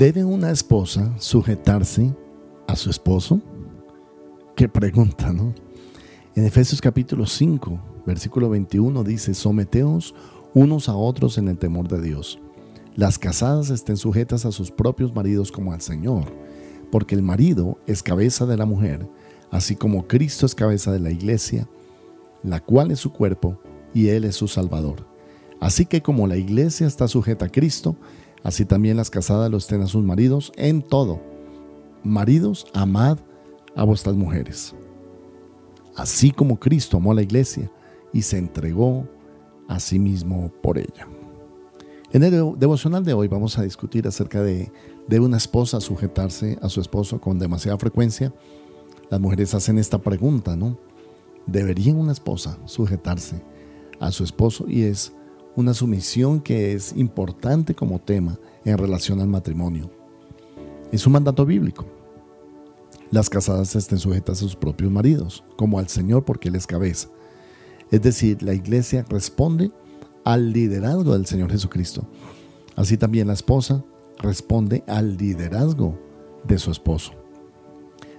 ¿Debe una esposa sujetarse a su esposo? Qué pregunta, ¿no? En Efesios capítulo 5, versículo 21 dice, someteos unos a otros en el temor de Dios. Las casadas estén sujetas a sus propios maridos como al Señor, porque el marido es cabeza de la mujer, así como Cristo es cabeza de la iglesia, la cual es su cuerpo y Él es su Salvador. Así que como la iglesia está sujeta a Cristo, así también las casadas lo estén a sus maridos en todo. Maridos, amad a vuestras mujeres. Así como Cristo amó a la iglesia y se entregó a sí mismo por ella. En el devo- devocional de hoy vamos a discutir acerca de, de una esposa sujetarse a su esposo con demasiada frecuencia. Las mujeres hacen esta pregunta, ¿no? ¿Debería una esposa sujetarse a su esposo? Y es una sumisión que es importante como tema en relación al matrimonio. Es un mandato bíblico. Las casadas estén sujetas a sus propios maridos, como al Señor porque Él es cabeza. Es decir, la iglesia responde al liderazgo del Señor Jesucristo. Así también la esposa responde al liderazgo de su esposo.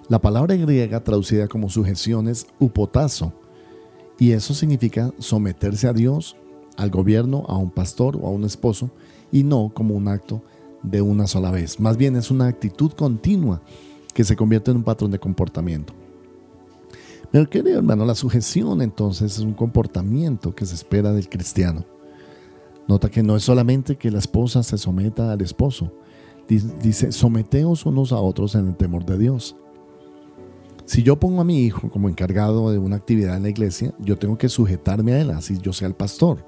La palabra griega traducida como sujeción es upotazo, y eso significa someterse a Dios, al gobierno, a un pastor o a un esposo, y no como un acto de una sola vez. Más bien es una actitud continua que se convierte en un patrón de comportamiento. Pero querido hermano, la sujeción entonces es un comportamiento que se espera del cristiano. Nota que no es solamente que la esposa se someta al esposo. Dice, someteos unos a otros en el temor de Dios. Si yo pongo a mi hijo como encargado de una actividad en la iglesia, yo tengo que sujetarme a él, así yo sea el pastor.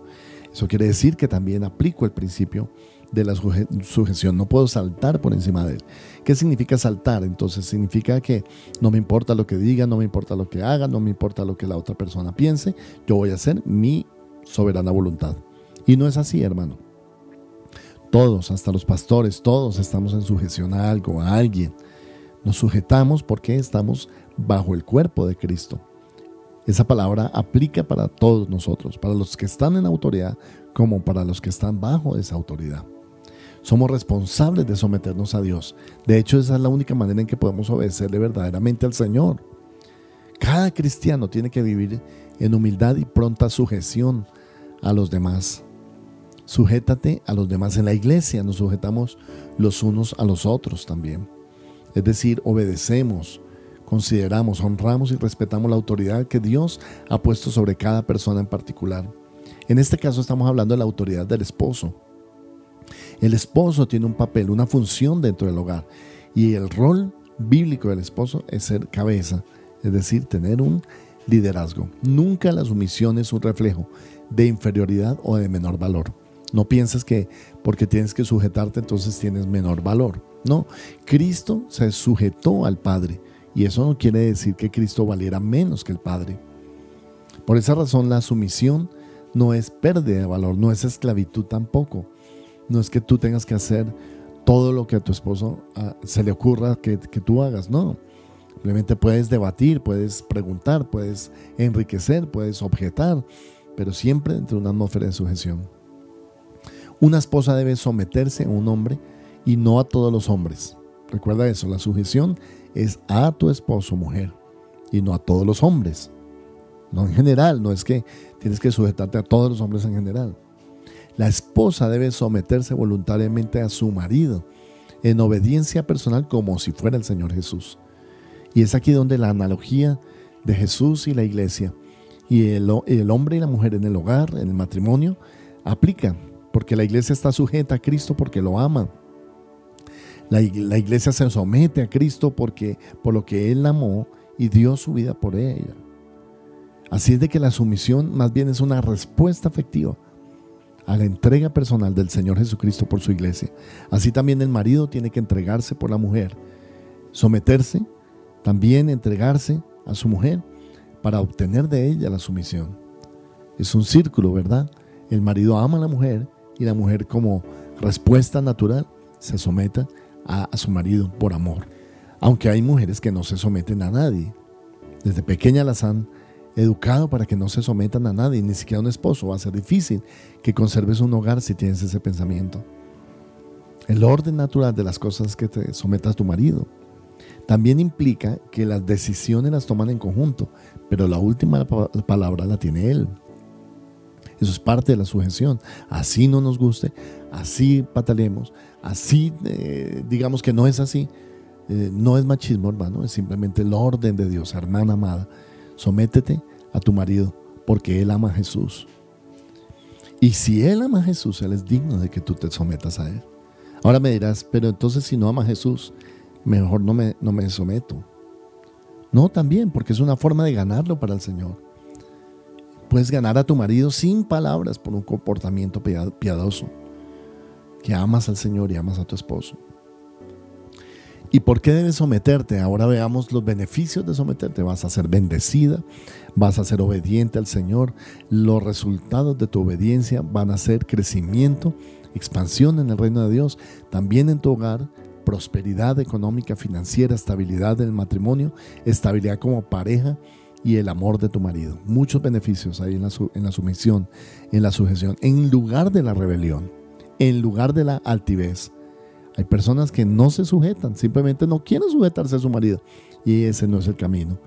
Eso quiere decir que también aplico el principio de la suje- sujeción. No puedo saltar por encima de él. ¿Qué significa saltar? Entonces significa que no me importa lo que diga, no me importa lo que haga, no me importa lo que la otra persona piense. Yo voy a hacer mi soberana voluntad. Y no es así, hermano. Todos, hasta los pastores, todos estamos en sujeción a algo, a alguien. Nos sujetamos porque estamos bajo el cuerpo de Cristo. Esa palabra aplica para todos nosotros, para los que están en autoridad como para los que están bajo esa autoridad. Somos responsables de someternos a Dios. De hecho, esa es la única manera en que podemos obedecerle verdaderamente al Señor. Cada cristiano tiene que vivir en humildad y pronta sujeción a los demás. Sujétate a los demás en la iglesia, nos sujetamos los unos a los otros también. Es decir, obedecemos, consideramos, honramos y respetamos la autoridad que Dios ha puesto sobre cada persona en particular. En este caso estamos hablando de la autoridad del esposo. El esposo tiene un papel, una función dentro del hogar y el rol bíblico del esposo es ser cabeza, es decir, tener un liderazgo. Nunca la sumisión es un reflejo de inferioridad o de menor valor. No pienses que porque tienes que sujetarte entonces tienes menor valor. No, Cristo se sujetó al Padre y eso no quiere decir que Cristo valiera menos que el Padre. Por esa razón la sumisión no es pérdida de valor, no es esclavitud tampoco. No es que tú tengas que hacer todo lo que a tu esposo ah, se le ocurra que, que tú hagas, no. Simplemente puedes debatir, puedes preguntar, puedes enriquecer, puedes objetar, pero siempre dentro de una atmósfera de sujeción. Una esposa debe someterse a un hombre y no a todos los hombres. Recuerda eso, la sujeción es a tu esposo, mujer, y no a todos los hombres. No en general, no es que tienes que sujetarte a todos los hombres en general. La esposa debe someterse voluntariamente a su marido en obediencia personal como si fuera el Señor Jesús. Y es aquí donde la analogía de Jesús y la iglesia y el, el hombre y la mujer en el hogar, en el matrimonio, aplica, porque la iglesia está sujeta a Cristo porque lo ama. La, iglesia se somete a Cristo porque por lo que Él amó y dio su vida por ella. Así es de que la sumisión más bien es una respuesta afectiva a la entrega personal del Señor Jesucristo por su iglesia. Así también el marido tiene que entregarse por la mujer Someterse, también entregarse a su mujer para obtener de ella la sumisión. Es un círculo, ¿verdad? El marido ama a la mujer y la mujer como respuesta natural se someta a, su marido por amor. Aunque hay mujeres que no se someten a nadie. Desde pequeña las han educado para que no se sometan a nadie, ni siquiera a un esposo. Va a ser difícil que conserves un hogar si tienes ese pensamiento. El orden natural de las cosas que te sometas tu marido. También implica que las decisiones las toman en conjunto, pero la última palabra la tiene él. Eso es parte de la sujeción. Así no nos guste, así patalemos, así eh, digamos que no es así. Eh, no es machismo, hermano, es simplemente el orden de Dios, hermana amada. Sométete a tu marido porque él ama a Jesús. Y si él ama a Jesús, él es digno de que tú te sometas a él. Ahora me dirás, pero entonces si no ama a Jesús, mejor no me, no me someto. No, también, porque es una forma de ganarlo para el Señor. Puedes ganar a tu marido sin palabras por un comportamiento piadoso, que amas al Señor y amas a tu esposo. ¿Y por qué debes someterte? Ahora veamos los beneficios de someterte. Vas a ser bendecida, vas a ser obediente al Señor. Los resultados de tu obediencia van a ser crecimiento, expansión en el reino de Dios, también en tu hogar, prosperidad económica, financiera, estabilidad del matrimonio, estabilidad como pareja y el amor de tu marido. Muchos beneficios hay en la, en la sumisión, en la sujeción, en lugar de la rebelión, en lugar de la altivez hay personas que no se sujetan, simplemente no quieren sujetarse a su marido. Y ese no es el camino,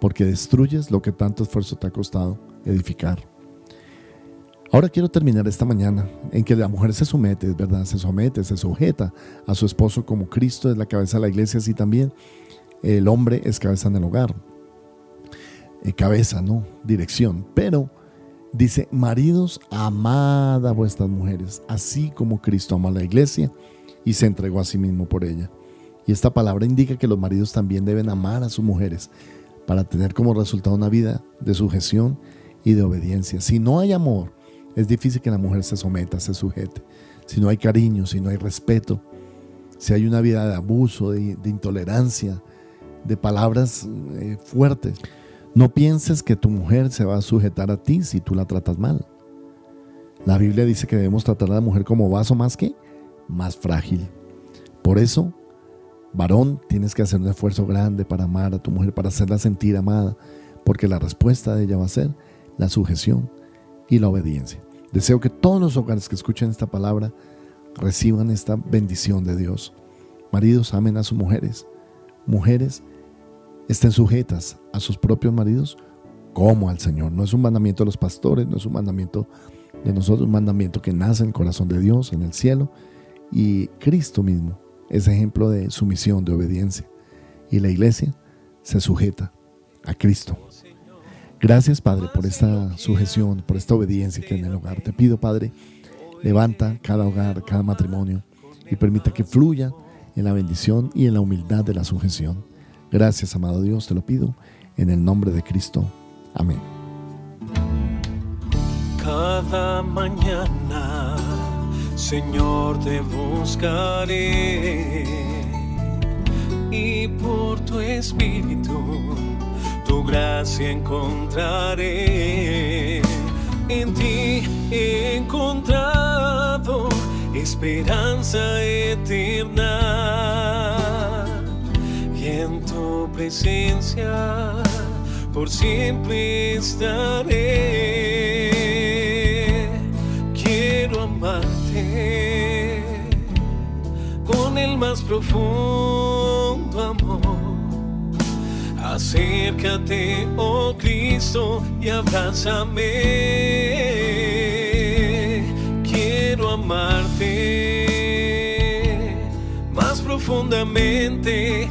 porque destruyes lo que tanto esfuerzo te ha costado edificar. Ahora quiero terminar esta mañana en que la mujer se somete, verdad, se somete, se sujeta a su esposo como Cristo es la cabeza de la iglesia, así también el hombre es cabeza en el hogar. Eh, cabeza, ¿no? Dirección. Pero dice, maridos, amad a vuestras mujeres, así como Cristo ama a la iglesia y se entregó a sí mismo por ella. Y esta palabra indica que los maridos también deben amar a sus mujeres para tener como resultado una vida de sujeción y de obediencia. Si no hay amor, es difícil que la mujer se someta, se sujete. Si no hay cariño, si no hay respeto, si hay una vida de abuso, de, intolerancia, de palabras eh, fuertes, no pienses que tu mujer se va a sujetar a ti si tú la tratas mal. La Biblia dice que debemos tratar a la mujer como vaso más que más frágil. Por eso, varón, tienes que hacer un esfuerzo grande para amar a tu mujer, para hacerla sentir amada, porque la respuesta de ella va a ser la sujeción y la obediencia. Deseo que todos los hogares que escuchen esta palabra reciban esta bendición de Dios. Maridos, amen a sus mujeres. Mujeres, estén sujetas a sus propios maridos como al Señor. No es un mandamiento de los pastores, no es un mandamiento de nosotros, un mandamiento que nace en el corazón de Dios, en el cielo, y Cristo mismo es ejemplo de sumisión, de obediencia. Y la iglesia se sujeta a Cristo. Gracias, Padre, por esta sujeción, por esta obediencia que en el hogar. Te pido, Padre, levanta cada hogar, cada matrimonio y permita que fluya en la bendición y en la humildad de la sujeción. Gracias, amado Dios, te lo pido en el nombre de Cristo. Amén. Cada mañana Señor, te buscaré y por tu espíritu tu gracia encontraré. En ti he encontrado esperanza eterna en tu presencia por siempre estaré. Quiero amarte con el más profundo amor. Acércate, oh Cristo, y abrázame. Quiero amarte más profundamente.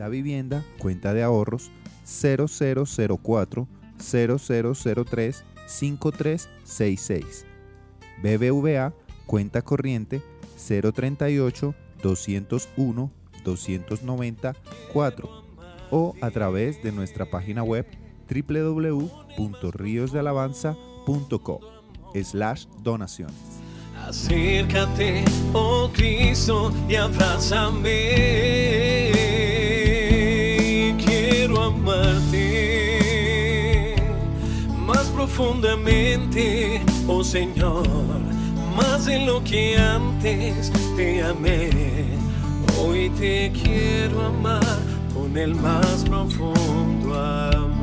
Da Vivienda, cuenta de ahorros 0004 0003 5366. BBVA, cuenta corriente 038 201 294 o a través de nuestra página web www.riosdealabanza.com slash donaciones. Acércate, oh Cristo, y abrázame. Profundamente, oh Señor, más de lo que antes te amé. Hoy te quiero amar con el más profundo amor.